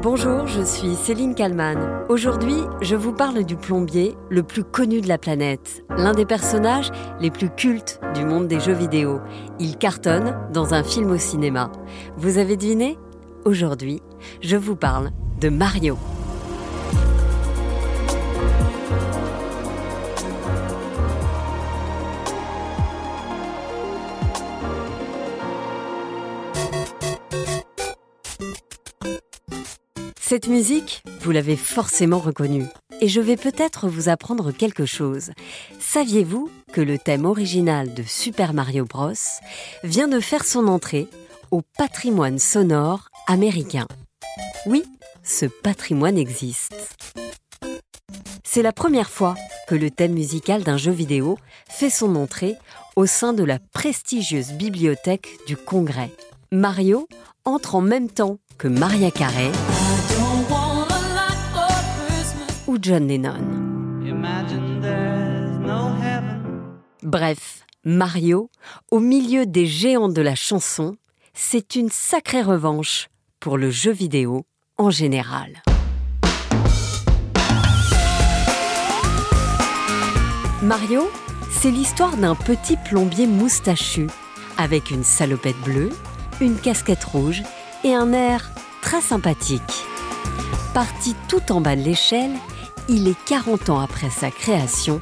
Bonjour, je suis Céline Kalman. Aujourd'hui, je vous parle du plombier le plus connu de la planète, l'un des personnages les plus cultes du monde des jeux vidéo. Il cartonne dans un film au cinéma. Vous avez deviné? Aujourd'hui, je vous parle de Mario. Cette musique, vous l'avez forcément reconnue. Et je vais peut-être vous apprendre quelque chose. Saviez-vous que le thème original de Super Mario Bros vient de faire son entrée au patrimoine sonore américain? Oui, ce patrimoine existe. C'est la première fois que le thème musical d'un jeu vidéo fait son entrée au sein de la prestigieuse bibliothèque du Congrès. Mario entre en même temps que Maria Carey ou John Lennon. Bref, Mario, au milieu des géants de la chanson, c'est une sacrée revanche pour le jeu vidéo en général. Mario, c'est l'histoire d'un petit plombier moustachu, avec une salopette bleue, une casquette rouge et un air très sympathique. Parti tout en bas de l'échelle, il est 40 ans après sa création,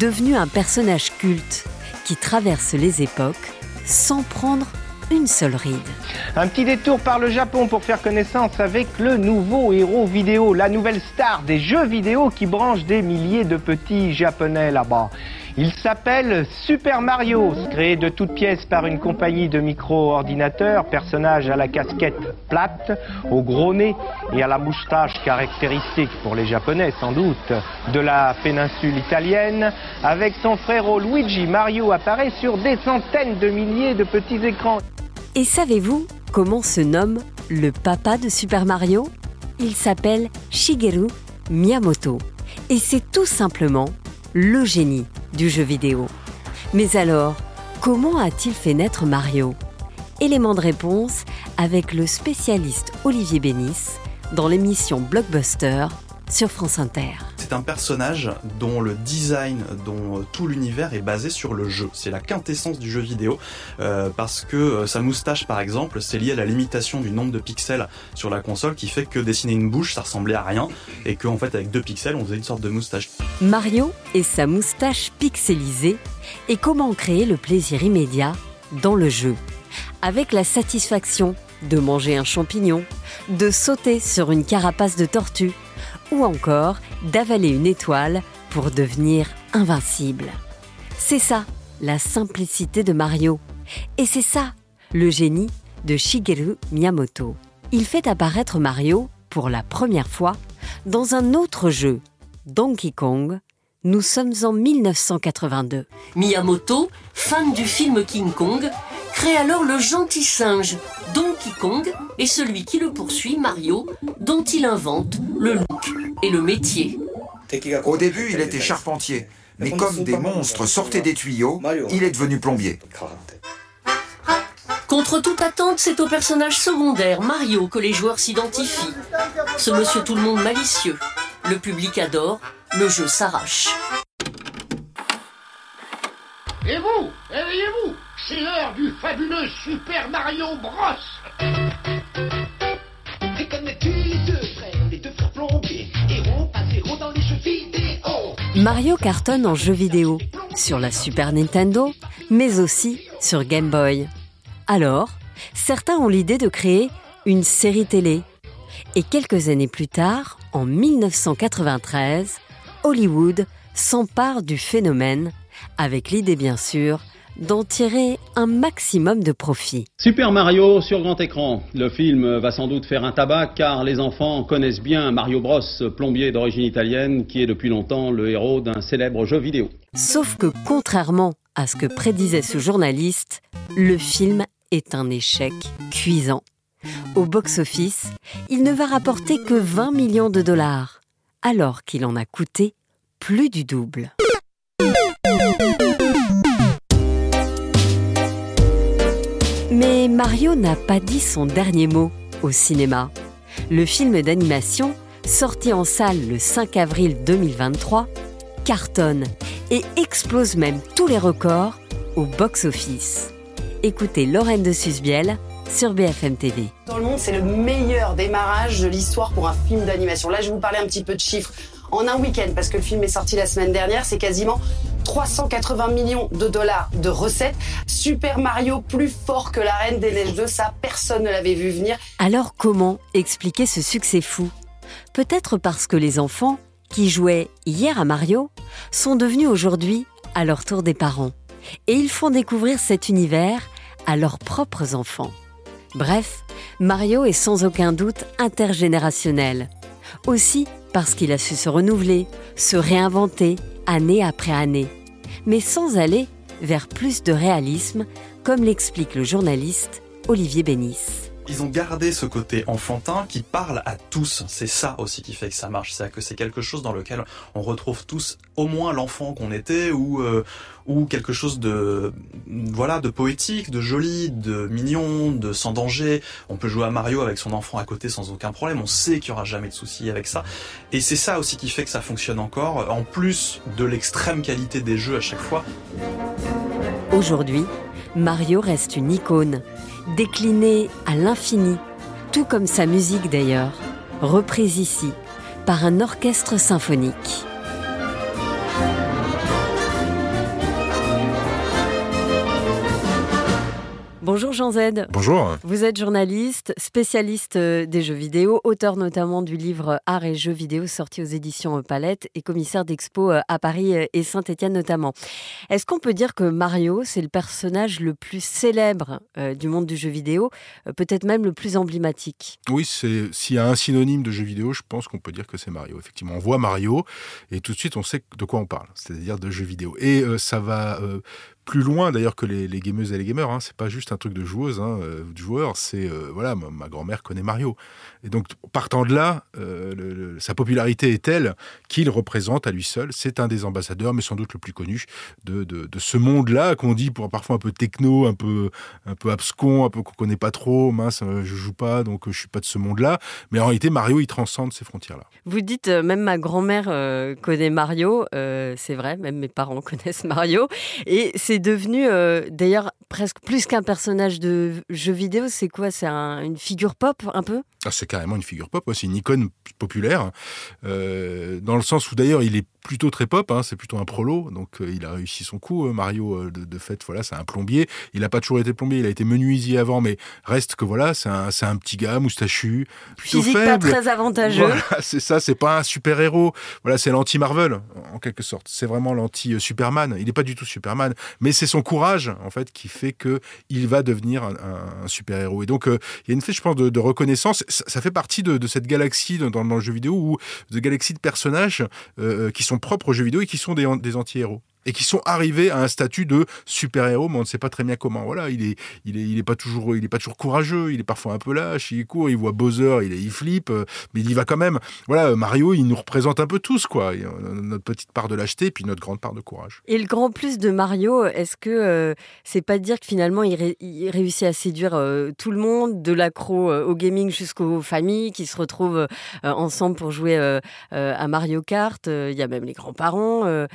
devenu un personnage culte qui traverse les époques sans prendre une seule ride. Un petit détour par le Japon pour faire connaissance avec le nouveau héros vidéo, la nouvelle star des jeux vidéo qui branche des milliers de petits japonais là-bas. Il s'appelle Super Mario, créé de toutes pièces par une compagnie de micro-ordinateurs, personnage à la casquette plate, au gros nez et à la moustache caractéristique pour les Japonais sans doute de la péninsule italienne. Avec son frère Luigi, Mario apparaît sur des centaines de milliers de petits écrans. Et savez-vous comment se nomme le papa de Super Mario? Il s'appelle Shigeru Miyamoto. Et c'est tout simplement le génie du jeu vidéo. Mais alors, comment a-t-il fait naître Mario? Élément de réponse avec le spécialiste Olivier Bénis dans l'émission Blockbuster sur France Inter. C'est un personnage dont le design, dont euh, tout l'univers est basé sur le jeu. C'est la quintessence du jeu vidéo euh, parce que euh, sa moustache, par exemple, c'est lié à la limitation du nombre de pixels sur la console qui fait que dessiner une bouche, ça ressemblait à rien et qu'en fait, avec deux pixels, on faisait une sorte de moustache. Mario et sa moustache pixelisée et comment créer le plaisir immédiat dans le jeu avec la satisfaction de manger un champignon, de sauter sur une carapace de tortue ou encore d'avaler une étoile pour devenir invincible. C'est ça, la simplicité de Mario. Et c'est ça, le génie de Shigeru Miyamoto. Il fait apparaître Mario, pour la première fois, dans un autre jeu, Donkey Kong. Nous sommes en 1982. Miyamoto, fan du film King Kong, crée alors le gentil singe Donkey Kong et celui qui le poursuit, Mario, dont il invente le et le métier. Au début, il était charpentier, mais comme des monstres sortaient des tuyaux, il est devenu plombier. Contre toute attente, c'est au personnage secondaire, Mario, que les joueurs s'identifient. Ce monsieur tout le monde malicieux. Le public adore, le jeu s'arrache. Et vous, réveillez-vous c'est l'heure du fabuleux Super Mario Bros. Mario cartonne en jeu vidéo, sur la Super Nintendo, mais aussi sur Game Boy. Alors, certains ont l'idée de créer une série télé. Et quelques années plus tard, en 1993, Hollywood s'empare du phénomène, avec l'idée bien sûr d'en tirer un maximum de profit. Super Mario sur grand écran. Le film va sans doute faire un tabac car les enfants connaissent bien Mario Bros, plombier d'origine italienne qui est depuis longtemps le héros d'un célèbre jeu vidéo. Sauf que contrairement à ce que prédisait ce journaliste, le film est un échec cuisant. Au box-office, il ne va rapporter que 20 millions de dollars, alors qu'il en a coûté plus du double. Mais Mario n'a pas dit son dernier mot au cinéma. Le film d'animation, sorti en salle le 5 avril 2023, cartonne et explose même tous les records au box-office. Écoutez Lorraine de Susbiel sur BFM TV. Dans le monde, c'est le meilleur démarrage de l'histoire pour un film d'animation. Là, je vais vous parler un petit peu de chiffres. En un week-end, parce que le film est sorti la semaine dernière, c'est quasiment 380 millions de dollars de recettes. Super Mario plus fort que la Reine des Neiges 2, ça personne ne l'avait vu venir. Alors comment expliquer ce succès fou? Peut-être parce que les enfants, qui jouaient hier à Mario, sont devenus aujourd'hui à leur tour des parents. Et ils font découvrir cet univers à leurs propres enfants. Bref, Mario est sans aucun doute intergénérationnel. Aussi parce qu'il a su se renouveler, se réinventer année après année, mais sans aller vers plus de réalisme, comme l'explique le journaliste Olivier Bénis ils ont gardé ce côté enfantin qui parle à tous. C'est ça aussi qui fait que ça marche. C'est que c'est quelque chose dans lequel on retrouve tous au moins l'enfant qu'on était ou euh, ou quelque chose de voilà de poétique, de joli, de mignon, de sans danger. On peut jouer à Mario avec son enfant à côté sans aucun problème. On sait qu'il y aura jamais de soucis avec ça. Et c'est ça aussi qui fait que ça fonctionne encore. En plus de l'extrême qualité des jeux à chaque fois. Aujourd'hui, Mario reste une icône déclinée à l'infini, tout comme sa musique d'ailleurs, reprise ici par un orchestre symphonique. Bonjour Jean Z. Bonjour. Vous êtes journaliste, spécialiste euh, des jeux vidéo, auteur notamment du livre Art et jeux vidéo sorti aux éditions Palette et commissaire d'expo euh, à Paris euh, et Saint-Étienne notamment. Est-ce qu'on peut dire que Mario, c'est le personnage le plus célèbre du monde du jeu vidéo, peut-être même le plus emblématique? Oui, s'il y a un synonyme de jeu vidéo, je pense qu'on peut dire que c'est Mario. Effectivement, on voit Mario et tout de suite on sait de quoi on parle, c'est-à-dire de jeux vidéo. Et ça va plus loin d'ailleurs que les, gameuses et les gamers. Hein. C'est pas juste un truc de joueuse, hein, euh, de joueur. C'est euh, voilà, ma, grand-mère connaît Mario. Et donc partant de là, euh, sa popularité est telle qu'il représente à lui seul. C'est un des ambassadeurs, mais sans doute le plus connu de, de, ce monde-là qu'on dit pour parfois un peu techno, un peu un peu abscon, un peu qu'on connaît pas trop. Mince, je joue pas, donc je suis pas de ce monde-là. Mais en réalité, Mario, il transcende ces frontières-là. Vous dites même ma grand-mère connaît Mario. c'est vrai, même mes parents connaissent Mario. Et c'est devenu euh, d'ailleurs presque plus qu'un personnage de jeu vidéo. C'est quoi? C'est une figure pop un peu? C'est carrément une figure pop. C'est une icône populaire. Euh, dans le sens où d'ailleurs il est plutôt très pop, hein, c'est plutôt un prolo, donc euh, il a réussi son coup. Euh, Mario, euh, de, fait, voilà, c'est un plombier. Il n'a pas toujours été plombier, il a été menuisier avant, mais reste que voilà, c'est un, un, petit gars moustachu, plutôt Physique pas très avantageux. Voilà, c'est ça, c'est pas un super héros. Voilà, c'est l'anti-Marvel en quelque sorte. C'est vraiment l'anti-Superman. Il n'est pas du tout Superman, mais c'est son courage en fait qui fait que il va devenir un, super héros. Et donc il y a une fait, je pense, de, reconnaissance. Ça, fait partie de, cette galaxie dans, le jeu vidéo ou de galaxie de personnages qui sont propres jeux vidéo et qui sont des anti-héros et qui sont arrivés à un statut de super-héros, mais on ne sait pas très bien comment. Voilà, il est, il est, il est pas toujours, il est pas toujours courageux, il est parfois un peu lâche, il court, il voit Bowser, il, il flippe, euh, mais il y va quand même. Voilà, Mario, il nous représente un peu tous, quoi. Notre petite part de lâcheté, puis notre grande part de courage. Et le grand plus de Mario, est-ce que euh, c'est pas dire que finalement il, réussit à séduire euh, tout le monde, de l'accro au gaming jusqu'aux familles qui se retrouvent ensemble pour jouer à Mario Kart. Il y a même les grands-parents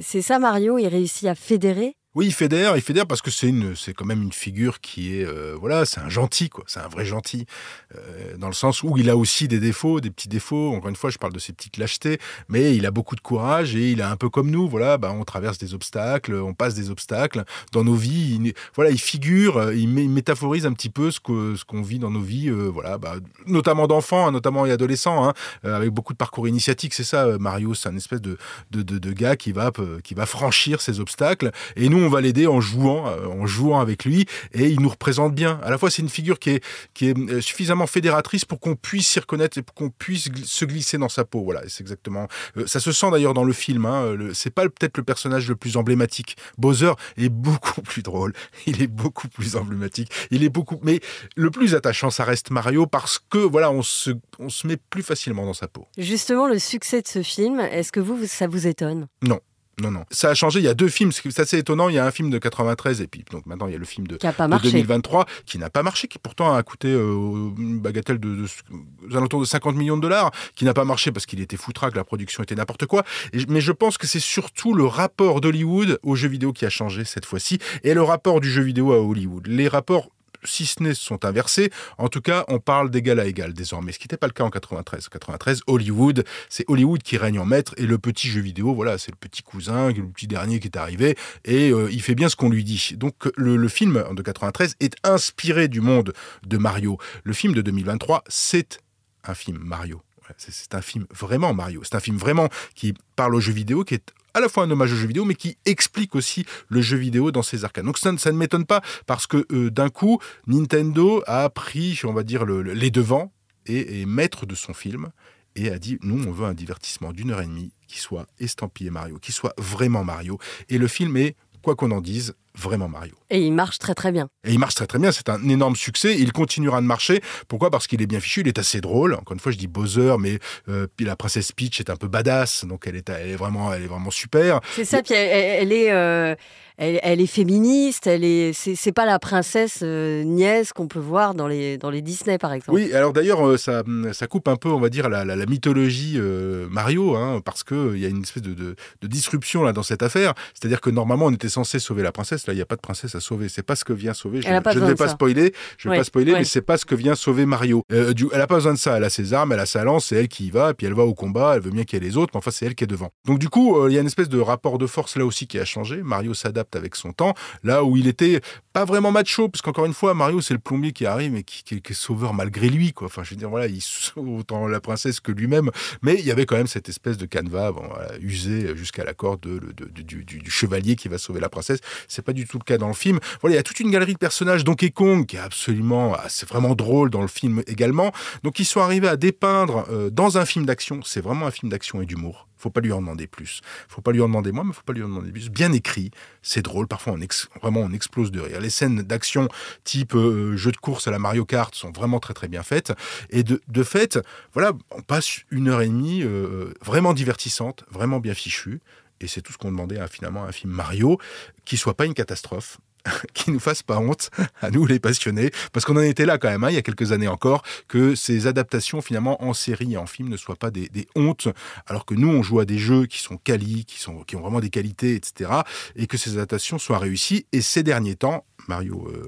c'est ça, Mario, il réussit à fédérer oui, il fédère, il fédère parce que c'est une, c'est quand même une figure qui est, euh, voilà, c'est un gentil, quoi. C'est un vrai gentil, euh, dans le sens où il a aussi des défauts, des petits défauts. Encore une fois, je parle de ses petites lâchetés, mais il a beaucoup de courage et il est un peu comme nous, voilà. Bah, on traverse des obstacles, on passe des obstacles dans nos vies. Il, voilà, il figure, euh, il, métaphorise un petit peu ce que ce qu'on vit dans nos vies, voilà, bah, notamment d'enfants, hein, notamment et adolescents, hein, avec beaucoup de parcours initiatiques. C'est ça, Mario, c'est un espèce de de, de de, gars qui va qui va franchir ces obstacles et nous on va l'aider en jouant, euh, en jouant avec lui, et il nous représente bien. À la fois, c'est une figure qui est, qui est euh, suffisamment fédératrice pour qu'on puisse s'y reconnaître et pour qu'on puisse se glisser dans sa peau. Voilà, c'est exactement. Euh, ça se sent d'ailleurs dans le film. Hein, c'est pas peut-être le personnage le plus emblématique. Bowser est beaucoup plus drôle. Il est beaucoup plus emblématique. Il est beaucoup, mais le plus attachant, ça reste Mario parce que voilà, on se, on se met plus facilement dans sa peau. Justement, le succès de ce film, est-ce que vous, ça vous étonne? Non. Non, non. Ça a changé. Il y a deux films. C'est assez étonnant. Il y a un film de 93 et puis donc maintenant il y a le film de, Qui a pas de marché. 2023 qui n'a pas marché, qui pourtant a coûté euh, une bagatelle de, de- alentours de 50 millions de dollars, qui n'a pas marché parce qu'il était foutraque, la production était n'importe quoi. Et- mais je pense que c'est surtout le rapport d'Hollywood aux jeux vidéo qui a changé cette fois-ci et le rapport du jeu vidéo à Hollywood. Les rapports si ce n'est sont inversés, en tout cas, on parle d'égal à égal désormais, ce qui n'était pas le cas en 93. En 93, Hollywood, c'est Hollywood qui règne en maître et le petit jeu vidéo, voilà, c'est le petit cousin, le petit dernier qui est arrivé et euh, il fait bien ce qu'on lui dit. Donc le, le film de 93 est inspiré du monde de Mario. Le film de 2023, c'est un film Mario. C'est un film vraiment Mario. C'est un film vraiment qui parle au jeu vidéo, qui est à la fois un hommage au jeu vidéo, mais qui explique aussi le jeu vidéo dans ses arcades. Donc ça, ne- m'étonne pas, parce que euh, d'un coup, Nintendo a pris, on va dire, le- le- les devants et est maître de son film et a dit nous on veut un divertissement d'une heure et demie qui soit estampillé Mario, qui soit vraiment Mario. Et le film est, quoi qu'on en dise, vraiment Mario. Et il marche très très bien. Et il marche très très bien, c'est un énorme succès, il continuera de marcher. Pourquoi? Parce qu'il est bien fichu, il est assez drôle. Encore une fois, je dis Bowser, mais euh, la princesse Peach est un peu badass, donc elle est, elle est, vraiment, elle est vraiment super. C'est ça, puis elle, est, euh, elle, elle est féministe, elle est, c'est c'est pas la princesse euh, nièce qu'on peut voir dans les, dans les Disney par exemple. Oui, alors d'ailleurs, euh, ça, ça coupe un peu, on va dire, la, la- la mythologie euh, Mario, hein, parce qu'il y a une espèce de, de- de disruption là dans cette affaire. C'est-à-dire que normalement, on était censé sauver la princesse. Là, il n'y a pas de princesse à sauver. C'est pas ce que vient sauver. Je, ne vais pas spoiler. Je vais Ouais, pas spoiler, ouais. mais c'est pas ce que vient sauver Mario. Euh, du- elle a pas besoin de ça. Elle a ses armes, elle a sa lance, c'est elle qui y va, et puis elle va au combat. Elle veut bien qu'il y ait les autres, mais enfin, c'est elle qui est devant. Donc du coup, euh, il y a une espèce de rapport de force là aussi qui a changé. Mario s'adapte avec son temps. Là où il était pas vraiment macho, parce qu'encore une fois, Mario, c'est le plombier qui arrive et qui, qui- qui est sauveur malgré lui, quoi. Enfin, je veux dire, voilà, il sauve autant la princesse que lui-même. Mais il y avait quand même cette espèce de canevas, bon, voilà, usé jusqu'à la corde de- de- de- du, du- du chevalier qui va sauver la princesse. C'est pas du tout le cas dans le film. Voilà, il y a toute une galerie de personnages. Donkey Kong, qui est absolument, ah, c'est vraiment drôle dans le film également. Donc, ils sont arrivés à dépeindre euh, dans un film d'action. C'est vraiment un film d'action et d'humour. Faut pas lui en demander plus. Faut pas lui en demander moins, mais faut pas lui en demander plus. Bien écrit, c'est drôle. Parfois, on vraiment, on explose de rire. Les scènes d'action type euh, jeu de course à la Mario Kart sont vraiment très très bien faites. Et de, de fait, voilà, on passe une heure et demie euh, vraiment divertissante, vraiment bien fichue. Et c'est tout ce qu'on demandait à finalement un film Mario, qui soit pas une catastrophe, qui nous fasse pas honte à nous les passionnés, parce qu'on en était là quand même, hein, il y a quelques années encore, que ces adaptations finalement en série et en film ne soient pas des, des hontes, alors que nous on joue à des jeux qui sont quali, qui, sont, qui ont vraiment des qualités, etc., et que ces adaptations soient réussies. Et ces derniers temps, Mario, euh,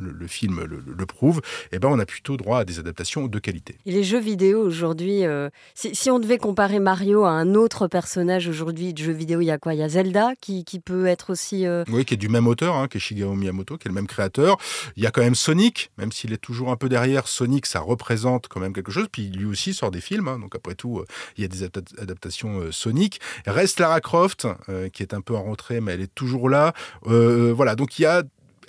le, le film le, le prouve, eh ben on a plutôt droit à des adaptations de qualité. Et les jeux vidéo aujourd'hui, euh, si, si on devait comparer Mario à un autre personnage aujourd'hui de jeux vidéo, il y a quoi? Il y a Zelda qui, qui peut être aussi. euh, Oui, qui est du même auteur, hein, qui est Shigeru Miyamoto, qui est le même créateur. Il y a quand même Sonic, même s'il est toujours un peu derrière. Sonic, ça représente quand même quelque chose. Puis lui aussi sort des films, hein, donc après tout, euh, il y a des adapta- adaptations euh, Sonic. Reste Lara Croft, euh, qui est un peu en retrait, mais elle est toujours là. Voilà, donc il y a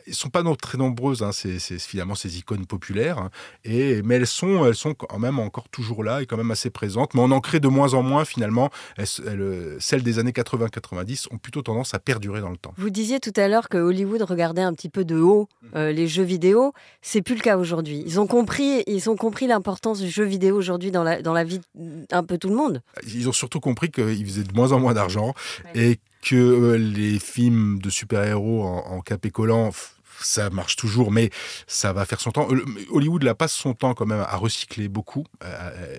ils sont pas très nombreuses, hein, ces, ces- finalement ces icônes populaires, hein, et mais elles sont, elles sont quand même encore toujours là et quand même assez présentes. Mais on en crée de moins en moins finalement. Elles- elles, euh, celles des années 80-90 ont plutôt tendance à perdurer dans le temps. Vous disiez tout à l'heure que Hollywood regardait un petit peu de haut euh, les jeux vidéo. C'est plus le cas aujourd'hui. Ils ont compris, ils ont compris l'importance du jeu vidéo aujourd'hui dans la, dans la vie d'un peu tout le monde. Ils ont surtout compris qu'ils faisaient de moins en moins d'argent et que euh, les films de super-héros en, en capé collant, ça marche toujours, mais ça va faire son temps. Hollywood là passe son temps quand même à recycler beaucoup,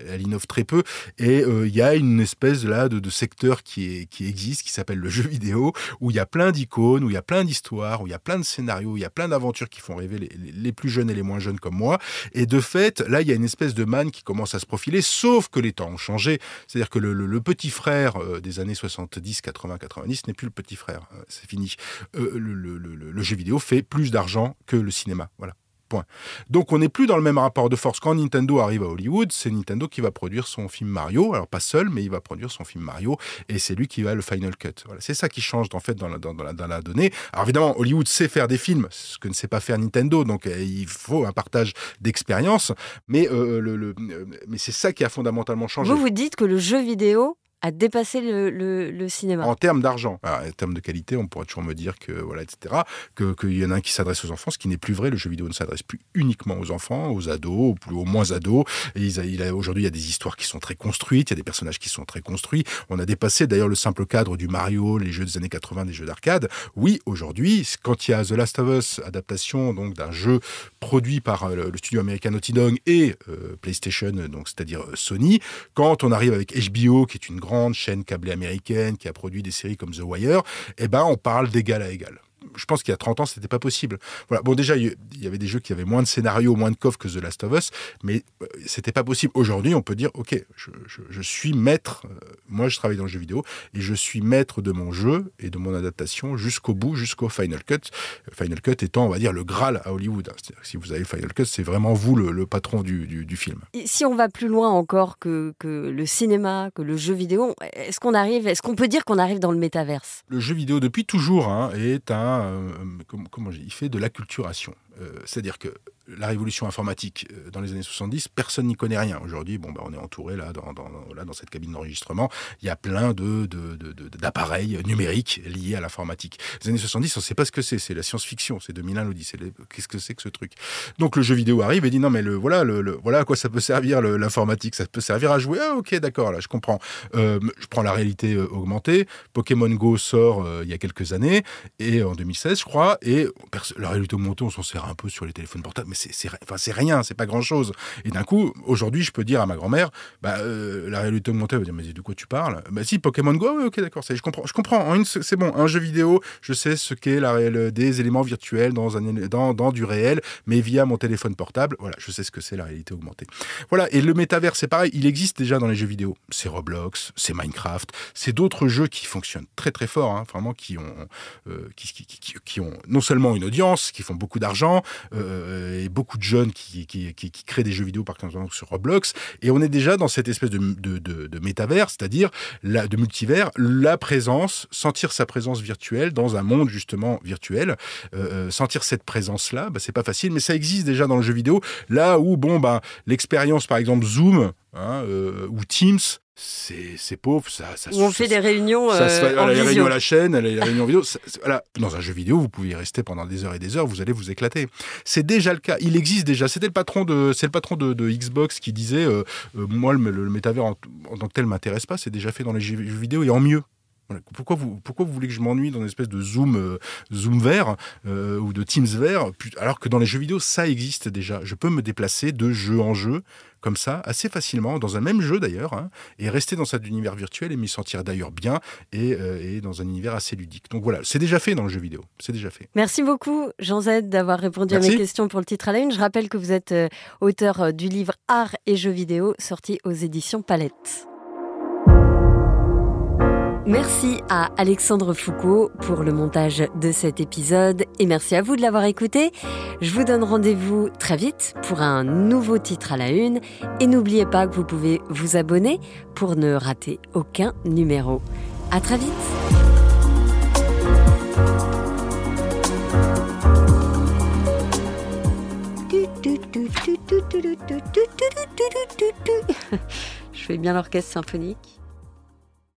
elle, innove très peu, et euh, il y a une espèce là de, secteur qui, existe, qui s'appelle le jeu vidéo, où il y a plein d'icônes, où il y a plein d'histoires, où il y a plein de scénarios, où il y a plein d'aventures qui font rêver les, plus jeunes et les moins jeunes comme moi. Et de fait, là, il y a une espèce de manne qui commence à se profiler, sauf que les temps ont changé. C'est-à-dire que le, petit frère euh, des années 70, 80, 90 n'est plus le petit frère. Euh, C'est fini. Le jeu vidéo fait plus d'argent que le cinéma. Voilà. Point. Donc on n'est plus dans le même rapport de force. Quand Nintendo arrive à Hollywood, c'est Nintendo qui va produire son film Mario. Alors pas seul, mais il va produire son film Mario et c'est lui qui va le final cut. Voilà. C'est ça qui change en fait dans la, dans, la, donnée. Alors évidemment, Hollywood sait faire des films, ce que ne sait pas faire Nintendo. Donc euh, il faut un partage d'expérience. Mais, euh, le- euh, mais c'est ça qui a fondamentalement changé. Vous vous dites que le jeu vidéo a dépassé le, cinéma. En termes d'argent. En termes de qualité, on pourrait toujours me dire que, voilà, etc., qu'il y en a un qui s'adresse aux enfants, ce qui n'est plus vrai. Le jeu vidéo ne s'adresse plus uniquement aux enfants, aux ados, plus, aux moins ados. Et aujourd'hui, il y a des histoires qui sont très construites, il y a des personnages qui sont très construits. On a dépassé d'ailleurs le simple cadre du Mario, les jeux des années 80, des jeux d'arcade. Oui, aujourd'hui, quand il y a The Last of Us, adaptation donc d'un jeu produit par euh, le studio américain Naughty Dog et euh, PlayStation, donc c'est-à-dire euh, Sony, quand on arrive avec HBO, qui est une grande chaîne câblée américaine qui a produit des séries comme The Wire, eh ben on parle d'égal à égal je pense qu'il y a 30 ans, c'était pas possible. Voilà. Bon, déjà, il y avait des jeux qui avaient moins de scénarios, moins de coffres que The Last of Us, mais euh, c'était pas possible. Aujourd'hui, on peut dire, OK, je, suis maître, euh, moi je travaille dans le jeu vidéo, et je suis maître de mon jeu et de mon adaptation jusqu'au bout, jusqu'au Final Cut. Final Cut étant, on va dire, le Graal à Hollywood. Hein. si vous avez Final Cut, c'est vraiment vous le, patron du, du, film. Et si on va plus loin encore que, que le cinéma, que le jeu vidéo, est-ce qu'on arrive, est-ce qu'on peut dire qu'on arrive dans le métaverse? Le jeu vidéo, depuis toujours, hein, est un euh, comment, comment il fait de l'acculturation. Euh, c'est-à-dire que la révolution informatique euh, dans les années 70, personne n'y connaît rien. Aujourd'hui, bon, bah, on est entouré là dans, là, dans cette cabine d'enregistrement. Il y a plein de, d'appareils numériques liés à l'informatique. Les années 70, on ne sait pas ce que c'est. C'est la science-fiction. C'est 2001 l'Odyssée. Qu'est-ce que c'est que ce truc? Donc le jeu vidéo arrive et dit non mais le voilà le, voilà à quoi ça peut servir l'informatique. Ça peut servir à jouer. Ah ok d'accord là je comprends. Euh, je prends la réalité augmentée. Pokémon Go sort il y a quelques années et en 2016 je crois et la réalité augmentée on s'en sert un peu sur les téléphones portables mais c'est rien, c'est pas grand chose. Et d'un coup, aujourd'hui, je peux dire à ma grand-mère, bah, euh, la réalité augmentée, elle va dire, mais de quoi tu parles? Bah si, Pokémon Go, oui, ok, d'accord, je comprends, je comprends. C'est bon, un jeu vidéo, je sais ce qu'est la, des éléments virtuels dans, un, dans, dans du réel, mais via mon téléphone portable, voilà, je sais ce que c'est la réalité augmentée. Voilà, et le métavers, c'est pareil, il existe déjà dans les jeux vidéo. C'est Roblox, c'est Minecraft, c'est d'autres jeux qui fonctionnent très très fort, hein, vraiment, qui ont, euh, qui, ont non seulement une audience, qui font beaucoup d'argent, euh, et beaucoup de jeunes qui, créent des jeux vidéo par exemple sur Roblox. Et on est déjà dans cette espèce de, métavers, c'est-à-dire de multivers, la présence, sentir sa présence virtuelle dans un monde justement virtuel. Euh, euh, sentir cette présence-là, bah, c'est pas facile, mais ça existe déjà dans le jeu vidéo. Là où, bon, bah, l'expérience par exemple Zoom hein, ou Teams, c'est pauvre, ça, ça on fait des réunions ça se en les réunions à la chaîne, les réunions vidéo. voilà. Dans un jeu vidéo, vous pouvez y rester pendant des heures et des heures, vous allez vous éclater. C'est déjà le cas. Il existe déjà. C'était le patron de, c'est le patron de, Xbox qui disait, euh, euh, moi le, le, métavers en, tant que tel m'intéresse pas. C'est déjà fait dans les jeux vidéo et en mieux. Pourquoi, vous, pourquoi vous voulez que je m'ennuie dans une espèce de zoom, euh, zoom vert ou de Teams vert, alors que dans les jeux vidéo, ça existe déjà. Je peux me déplacer de jeu en jeu comme ça, assez facilement, dans un même jeu d'ailleurs, hein, et rester dans cet univers virtuel et m'y sentir d'ailleurs bien euh, et, dans un univers assez ludique. Donc voilà, c'est déjà fait dans le jeu vidéo. C'est déjà fait. Merci beaucoup, Jean Z, d'avoir répondu à mes questions pour le titre à la une. Je rappelle que vous êtes euh, auteur euh, du livre Art et jeux vidéo, sorti aux éditions Palette. Merci à Alexandre Foucault pour le montage de cet épisode et merci à vous de l'avoir écouté. Je vous donne rendez-vous très vite pour un nouveau titre à la une et n'oubliez pas que vous pouvez vous abonner pour ne rater aucun numéro. À très vite. Je fais bien l'orchestre symphonique.